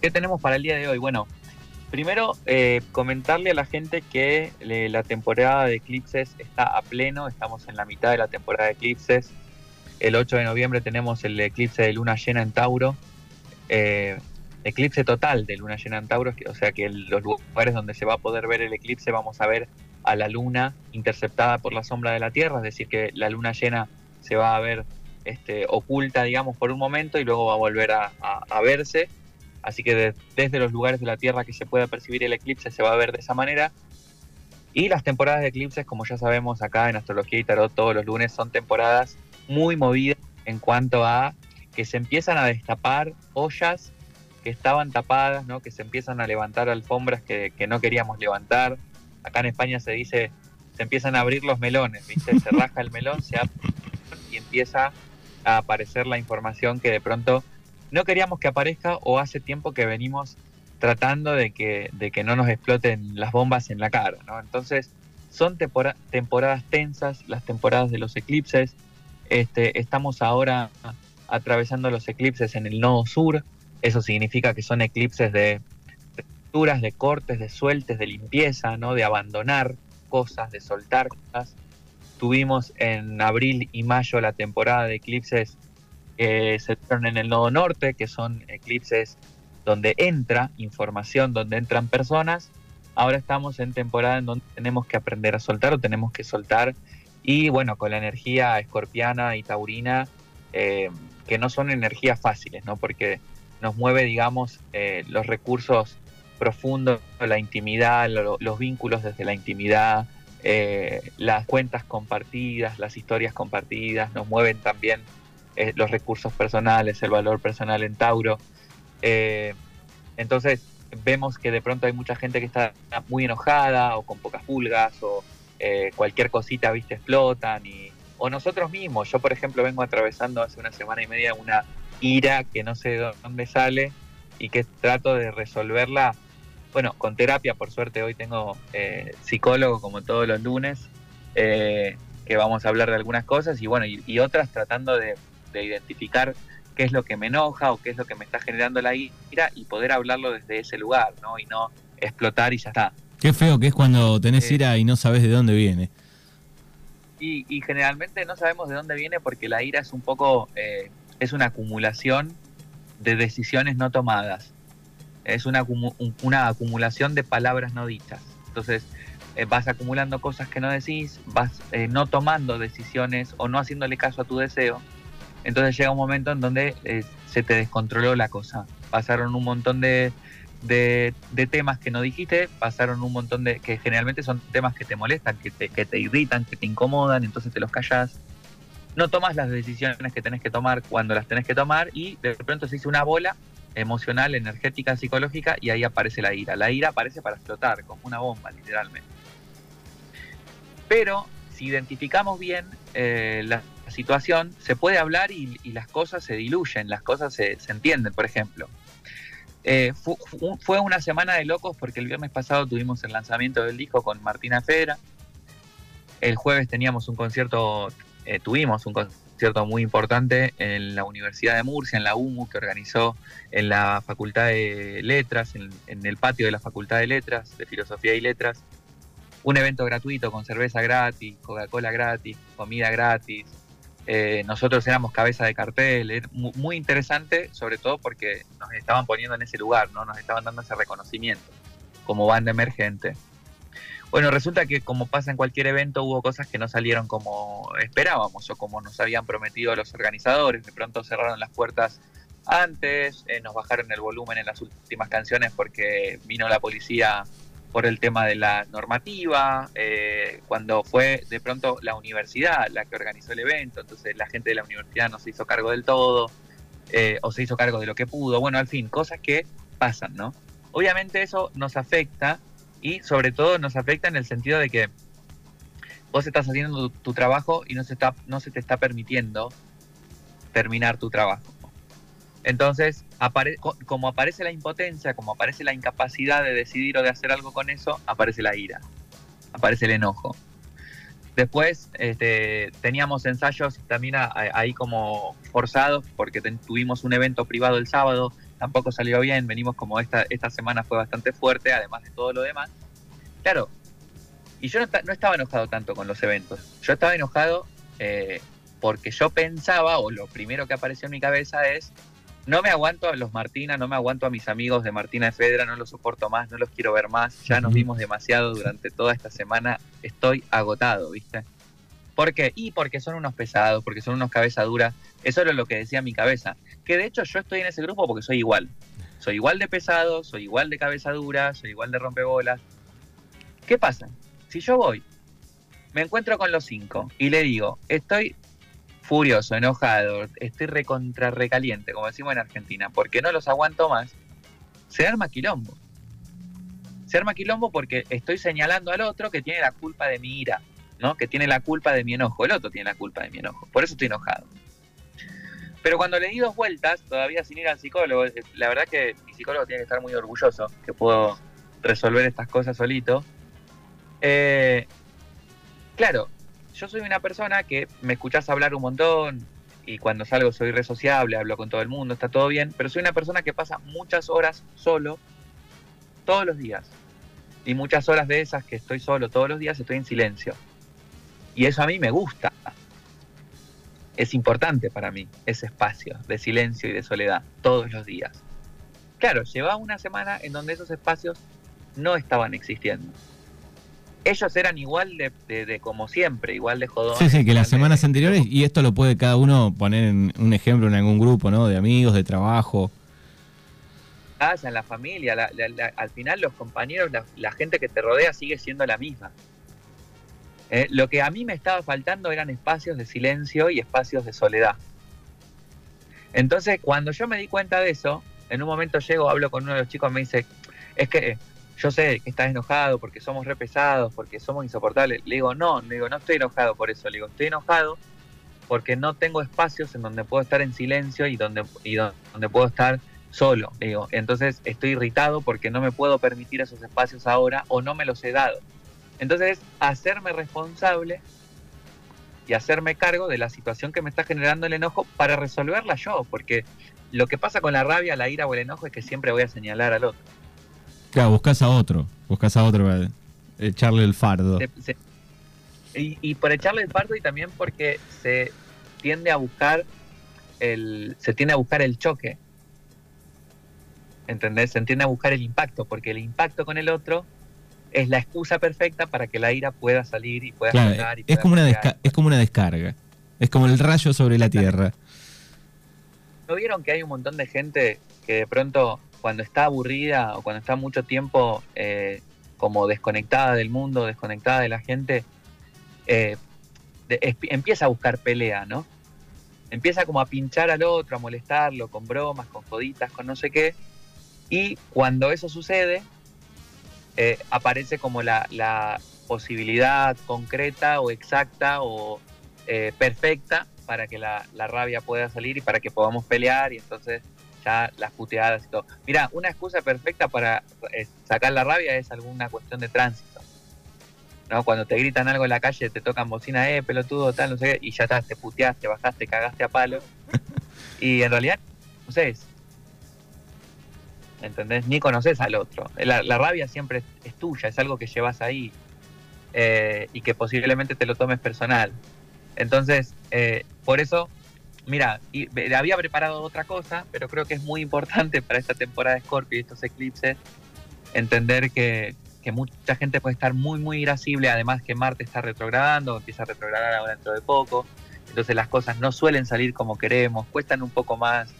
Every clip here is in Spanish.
¿Qué tenemos para el día de hoy? Bueno, primero eh, comentarle a la gente que la temporada de eclipses está a pleno, estamos en la mitad de la temporada de eclipses. El 8 de noviembre tenemos el eclipse de luna llena en Tauro. Eh, eclipse total de luna llena en Tauro, o sea que los lugares donde se va a poder ver el eclipse vamos a ver a la luna interceptada por la sombra de la Tierra, es decir, que la luna llena se va a ver este, oculta, digamos, por un momento y luego va a volver a, verse. Así que desde los lugares de la Tierra que se pueda percibir el eclipse se va a ver de esa manera. Y las temporadas de eclipses, como ya sabemos acá en Astrología y Tarot todos los lunes, son temporadas muy movidas en cuanto a que se empiezan a destapar ollas que estaban tapadas, ¿no? que se empiezan a levantar alfombras que, no queríamos levantar. Acá en España se dice, se empiezan a abrir los melones, ¿viste? se raja el melón, se abre y empieza a aparecer la información que de pronto no queríamos que aparezca o hace tiempo que venimos tratando de que, de que no nos exploten las bombas en la cara. ¿no? Entonces, son temporadas tensas, las temporadas de los eclipses. Este, estamos ahora atravesando los eclipses en el nodo sur. Eso significa que son eclipses de rupturas, de cortes, de sueltes, de limpieza, ¿no? de abandonar cosas, de soltar cosas. Tuvimos en abril y mayo la temporada de eclipses que se dieron en el nodo norte, que son eclipses donde entra información, donde entran personas. Ahora estamos en temporada en donde tenemos que aprender a soltar o tenemos que soltar. Y bueno, con la energía escorpiana y taurina, eh, que no son energías fáciles, ¿no? Porque nos mueve, digamos, eh, los recursos profundos, la intimidad, los vínculos desde la intimidad, eh, las cuentas compartidas, las historias compartidas, nos mueven también eh, los recursos personales, el valor personal en Tauro. Eh, entonces vemos que de pronto hay mucha gente que está muy enojada o con pocas pulgas o cualquier cosita, viste, explotan y, o nosotros mismos. Yo, por ejemplo, vengo atravesando hace una semana y media una ira que no sé de dónde sale y que trato de resolverla bueno, con terapia, por suerte hoy tengo eh, psicólogo como todos los lunes, eh, que vamos a hablar de algunas cosas y bueno, y, otras tratando de, identificar qué es lo que me enoja o qué es lo que me está generando la ira y poder hablarlo desde ese lugar, ¿no? Y no explotar y ya está. Qué feo que es cuando tenés eh, ira y no sabes de dónde viene. Y, y, generalmente no sabemos de dónde viene porque la ira es un poco, es una acumulación de decisiones no tomadas es una, una acumulación de palabras no dichas. Entonces, eh, vas acumulando cosas que no decís, vas eh, no tomando decisiones o no haciéndole caso a tu deseo. Entonces llega un momento en donde eh, se te descontroló la cosa. Pasaron un montón de, de, temas que no dijiste, pasaron un montón de. que generalmente son temas que te molestan, que te, irritan, que te incomodan, entonces te los callas. No tomas las decisiones que tenés que tomar cuando las tenés que tomar y de pronto se hizo una bola emocional, energética, psicológica, y ahí aparece la ira. La ira aparece para explotar, como una bomba, literalmente. Pero si identificamos bien eh, la, situación, se puede hablar y, las cosas se diluyen, las cosas se, entienden, por ejemplo. Eh, fue una semana de locos porque el viernes pasado tuvimos el lanzamiento del disco con Martina Fera. El jueves teníamos un concierto, eh, tuvimos un concierto cierto muy importante en la Universidad de Murcia, en la UMU, que organizó en la Facultad de Letras, en, el patio de la Facultad de Letras, de Filosofía y Letras, un evento gratuito con cerveza gratis, Coca-Cola gratis, comida gratis. Eh, nosotros éramos cabeza de cartel, muy interesante, sobre todo porque nos estaban poniendo en ese lugar, ¿no? nos estaban dando ese reconocimiento como banda emergente. Bueno, resulta que como pasa en cualquier evento, hubo cosas que no salieron como esperábamos o como nos habían prometido los organizadores. De pronto cerraron las puertas antes, eh, nos bajaron el volumen en las últimas canciones porque vino la policía por el tema de la normativa, eh, cuando fue de pronto la universidad la que organizó el evento, entonces la gente de la universidad no se hizo cargo del todo, eh, o se hizo cargo de lo que pudo, bueno, al fin, cosas que pasan, ¿no? Obviamente eso nos afecta y sobre todo nos afecta en el sentido de que vos estás haciendo tu, trabajo y no se, está, no se te está permitiendo terminar tu trabajo. Entonces, como aparece la impotencia, como aparece la incapacidad de decidir o de hacer algo con eso, aparece la ira, aparece el enojo. Después este, teníamos ensayos también ahí como forzados, porque tuvimos un evento privado el sábado tampoco salió bien, venimos como esta, esta semana fue bastante fuerte, además de todo lo demás. Claro, y yo no, estaba enojado tanto con los eventos, yo estaba enojado eh, porque yo pensaba, o lo primero que apareció en mi cabeza es, no me aguanto a los Martina, no me aguanto a mis amigos de Martina de Fedra, no los soporto más, no los quiero ver más, ya nos vimos demasiado durante toda esta semana, estoy agotado, ¿viste? ¿Por qué? Y porque son unos pesados, porque son unos cabeza duras, eso era lo que decía mi cabeza, que de hecho yo estoy en ese grupo porque soy igual, soy igual de pesado, soy igual de cabeza dura, soy igual de rompebolas. ¿Qué pasa? Si yo voy, me encuentro con los cinco y le digo, estoy furioso, enojado, estoy recontra recaliente, como decimos en Argentina, porque no los aguanto más, se arma quilombo. Se arma quilombo porque estoy señalando al otro que tiene la culpa de mi ira, ¿no? Que tiene la culpa de mi enojo. El otro tiene la culpa de mi enojo. Por eso estoy enojado. Pero cuando le di dos vueltas, todavía sin ir al psicólogo, eh, la verdad que mi psicólogo tiene que estar muy orgulloso que puedo resolver estas cosas solito. Eh, claro, yo soy una persona que me escuchás hablar un montón y cuando salgo soy re sociable, hablo con todo el mundo, está todo bien, pero soy una persona que pasa muchas horas solo todos los días. Y muchas horas de esas que estoy solo todos los días estoy en silencio. Y eso a mí me gusta. Es importante para mí ese espacio de silencio y de soledad todos los días. Claro, llevaba una semana en donde esos espacios no estaban existiendo ellos eran igual de, como siempre, igual de jodón. Sí, sí, que las semanas anteriores, y esto lo puede cada uno poner en un ejemplo en algún grupo, ¿no? De amigos, de trabajo. Ah, en la familia, al final los compañeros, la, gente que te rodea sigue siendo la misma. Eh, lo que a mí me estaba faltando eran espacios de silencio y espacios de soledad. Entonces, cuando yo me di cuenta de eso, en un momento llego, hablo con uno de los chicos, me dice, es que yo sé que estás enojado porque somos re pesados, porque somos insoportables. Le digo, no, le digo, no estoy enojado por eso. Le digo, estoy enojado porque no tengo espacios en donde puedo estar en silencio y donde, y donde puedo estar solo. Le digo, entonces estoy irritado porque no me puedo permitir esos espacios ahora o no me los he dado. Entonces, hacerme responsable y hacerme cargo de la situación que me está generando el enojo para resolverla yo, porque lo que pasa con la rabia, la ira o el enojo es que siempre voy a señalar al otro. Claro, buscas a otro, buscas a otro para echarle el fardo. Y, por echarle el fardo y también porque se tiende a buscar el, se tiende a buscar el choque. ¿Entendés? Se tiende a buscar el impacto, porque el impacto con el otro es la excusa perfecta para que la ira pueda salir y pueda claro, y es como una es como una descarga. Es como el rayo sobre la tierra. ¿No vieron que hay un montón de gente que de pronto cuando está aburrida o cuando está mucho tiempo eh, como desconectada del mundo, desconectada de la gente, eh, empieza a buscar pelea, ¿no? Empieza como a pinchar al otro, a molestarlo con bromas, con joditas, con no sé qué. Y cuando eso sucede, eh, aparece como la, la, posibilidad concreta o exacta o perfecta para que la, la rabia pueda salir y para que podamos pelear y entonces ya las puteadas y todo. Mira, una excusa perfecta para eh, sacar la rabia es alguna cuestión de tránsito. ¿no? Cuando te gritan algo en la calle, te tocan bocina, eh, pelotudo, tal, no sé qué, y ya estás, te puteaste, bajaste, cagaste a palo. y en realidad, no sé, ¿entendés? Ni conoces al otro. La, rabia siempre es, tuya, es algo que llevas ahí eh, y que posiblemente te lo tomes personal. Entonces, eh, por eso Mira, había preparado otra cosa, pero creo que es muy importante para esta temporada de Scorpio y estos eclipses entender que, mucha gente puede estar muy, muy irascible, además que Marte está retrogradando, empieza a retrogradar ahora dentro de poco, entonces las cosas no suelen salir como queremos, cuestan un poco más.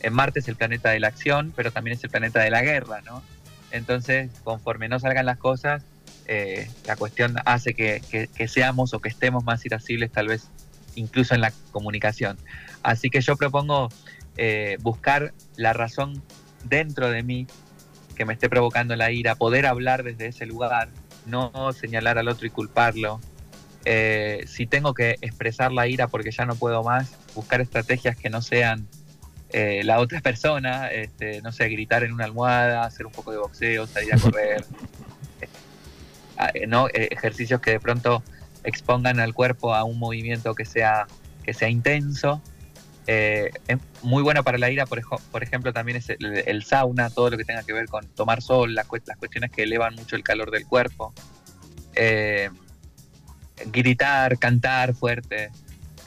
En Marte es el planeta de la acción, pero también es el planeta de la guerra, ¿no? Entonces, conforme no salgan las cosas, eh, la cuestión hace que, que, seamos o que estemos más irascibles tal vez incluso en la comunicación. Así que yo propongo eh, buscar la razón dentro de mí que me esté provocando la ira, poder hablar desde ese lugar, no señalar al otro y culparlo. Eh, si tengo que expresar la ira porque ya no puedo más, buscar estrategias que no sean eh, la otra persona, este, no sé, gritar en una almohada, hacer un poco de boxeo, salir a correr, ¿no? ejercicios que de pronto expongan al cuerpo a un movimiento que sea, que sea intenso Eh, es muy bueno para la ira, por, por ejemplo, también es el, sauna, todo lo que tenga que ver con tomar sol, las, las cuestiones que elevan mucho el calor del cuerpo. Eh, gritar, cantar fuerte,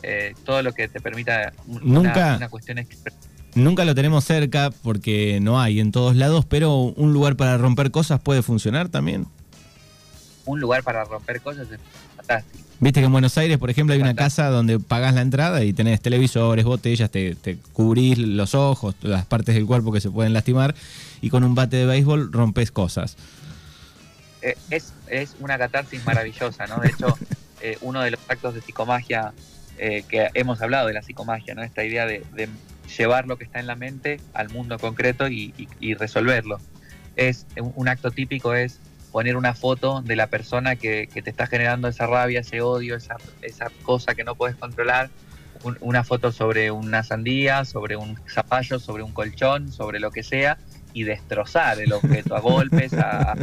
eh, todo lo que te permita una, nunca, una cuestión Nunca lo tenemos cerca porque no hay en todos lados, pero un lugar para romper cosas puede funcionar también. Un lugar para romper cosas es fantástico. Viste que en Buenos Aires, por ejemplo, hay una casa donde pagas la entrada y tenés televisores, botellas, te, te, cubrís los ojos, las partes del cuerpo que se pueden lastimar y con un bate de béisbol rompes cosas. Eh, es, es una catarsis maravillosa, ¿no? De hecho, eh, uno de los actos de psicomagia eh, que hemos hablado de la psicomagia, ¿no? Esta idea de, llevar lo que está en la mente al mundo concreto y, resolverlo. Es un acto típico es poner una foto de la persona que, te está generando esa rabia, ese odio, esa, esa cosa que no puedes controlar, una foto sobre una sandía, sobre un zapallo, sobre un colchón, sobre lo que sea, y destrozar el objeto a golpes, a,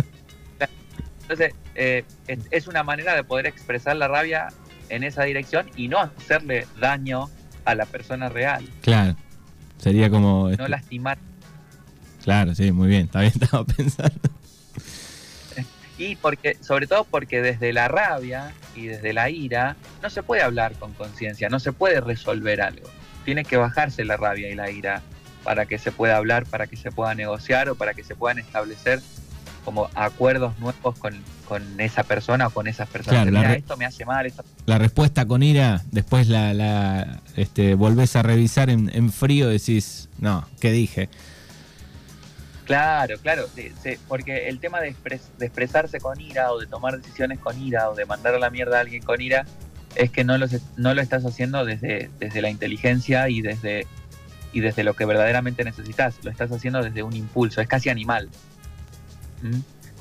entonces, eh, es, una manera de poder expresar la rabia en esa dirección y no hacerle daño a la persona real. Claro, sería como... No este lastimar. Claro, sí, muy bien, está bien, estaba pensando. Y porque, sobre todo porque desde la rabia y desde la ira no se puede hablar con conciencia, no se puede resolver algo. Tiene que bajarse la rabia y la ira para que se pueda hablar, para que se pueda negociar o para que se puedan establecer como acuerdos nuevos con, esa persona o con esas personas. Claro, esto me hace mal. La respuesta con ira, después la, la este, volvés a revisar en, en frío, decís, no, ¿qué dije? Claro, claro, porque el tema de, expresarse con ira o de tomar decisiones con ira o de mandar a la mierda a alguien con ira es que no lo, no lo estás haciendo desde, desde la inteligencia y desde, y desde lo que verdaderamente necesitas, lo estás haciendo desde un impulso, es casi animal.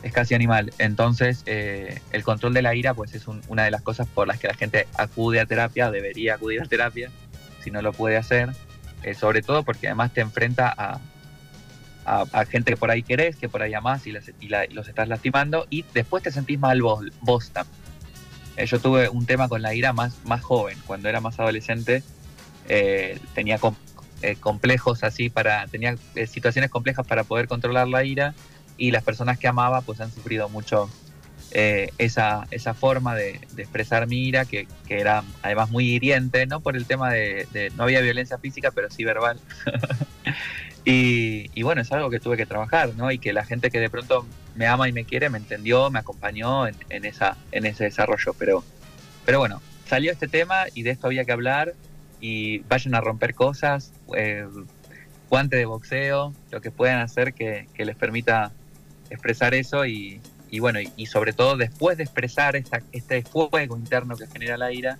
Es casi animal. Entonces, eh, el control de la ira, pues es una de las cosas por las que la gente acude a terapia, debería acudir a terapia, si no lo puede hacer. Eh, sobre todo porque además te enfrenta a, a, gente que por ahí querés, que por ahí amás y, los estás lastimando, y después te sentís mal vos, vos también. Eh, yo tuve un tema con la ira más, más joven, cuando era más adolescente, tenía complejos así para, tenía situaciones complejas para poder controlar la ira y las personas que amaba pues han sufrido mucho eh, esa, esa forma de, expresar mi ira, que, era además muy hiriente, no por el tema de, no había violencia física, pero sí verbal. y, bueno, es algo que tuve que trabajar, ¿no? Y que la gente que de pronto me ama y me quiere me entendió, me acompañó en, esa, en ese desarrollo. Pero, pero bueno, salió este tema y de esto había que hablar y vayan a romper cosas, eh, guante de boxeo, lo que puedan hacer que, les permita expresar eso y, bueno, y, sobre todo después de expresar esta, este fuego interno que genera la ira,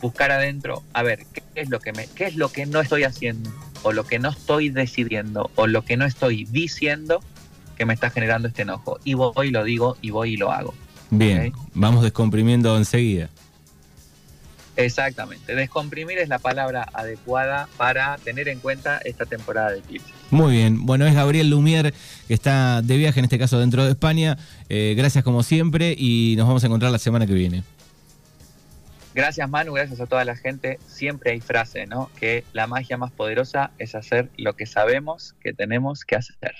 buscar adentro, a ver, ¿qué es lo que me, qué es lo que no estoy haciendo, o lo que no estoy decidiendo, o lo que no estoy diciendo que me está generando este enojo. Y voy y lo digo, y voy y lo hago. Bien, vamos descomprimiendo enseguida. Exactamente, descomprimir es la palabra adecuada para tener en cuenta esta temporada de Eclipse. Muy bien, bueno, es Gabriel Lumier que está de viaje, en este caso dentro de España. Eh, gracias como siempre y nos vamos a encontrar la semana que viene. Gracias Manu, gracias a toda la gente. Siempre hay frase, ¿no? Que la magia más poderosa es hacer lo que sabemos que tenemos que hacer.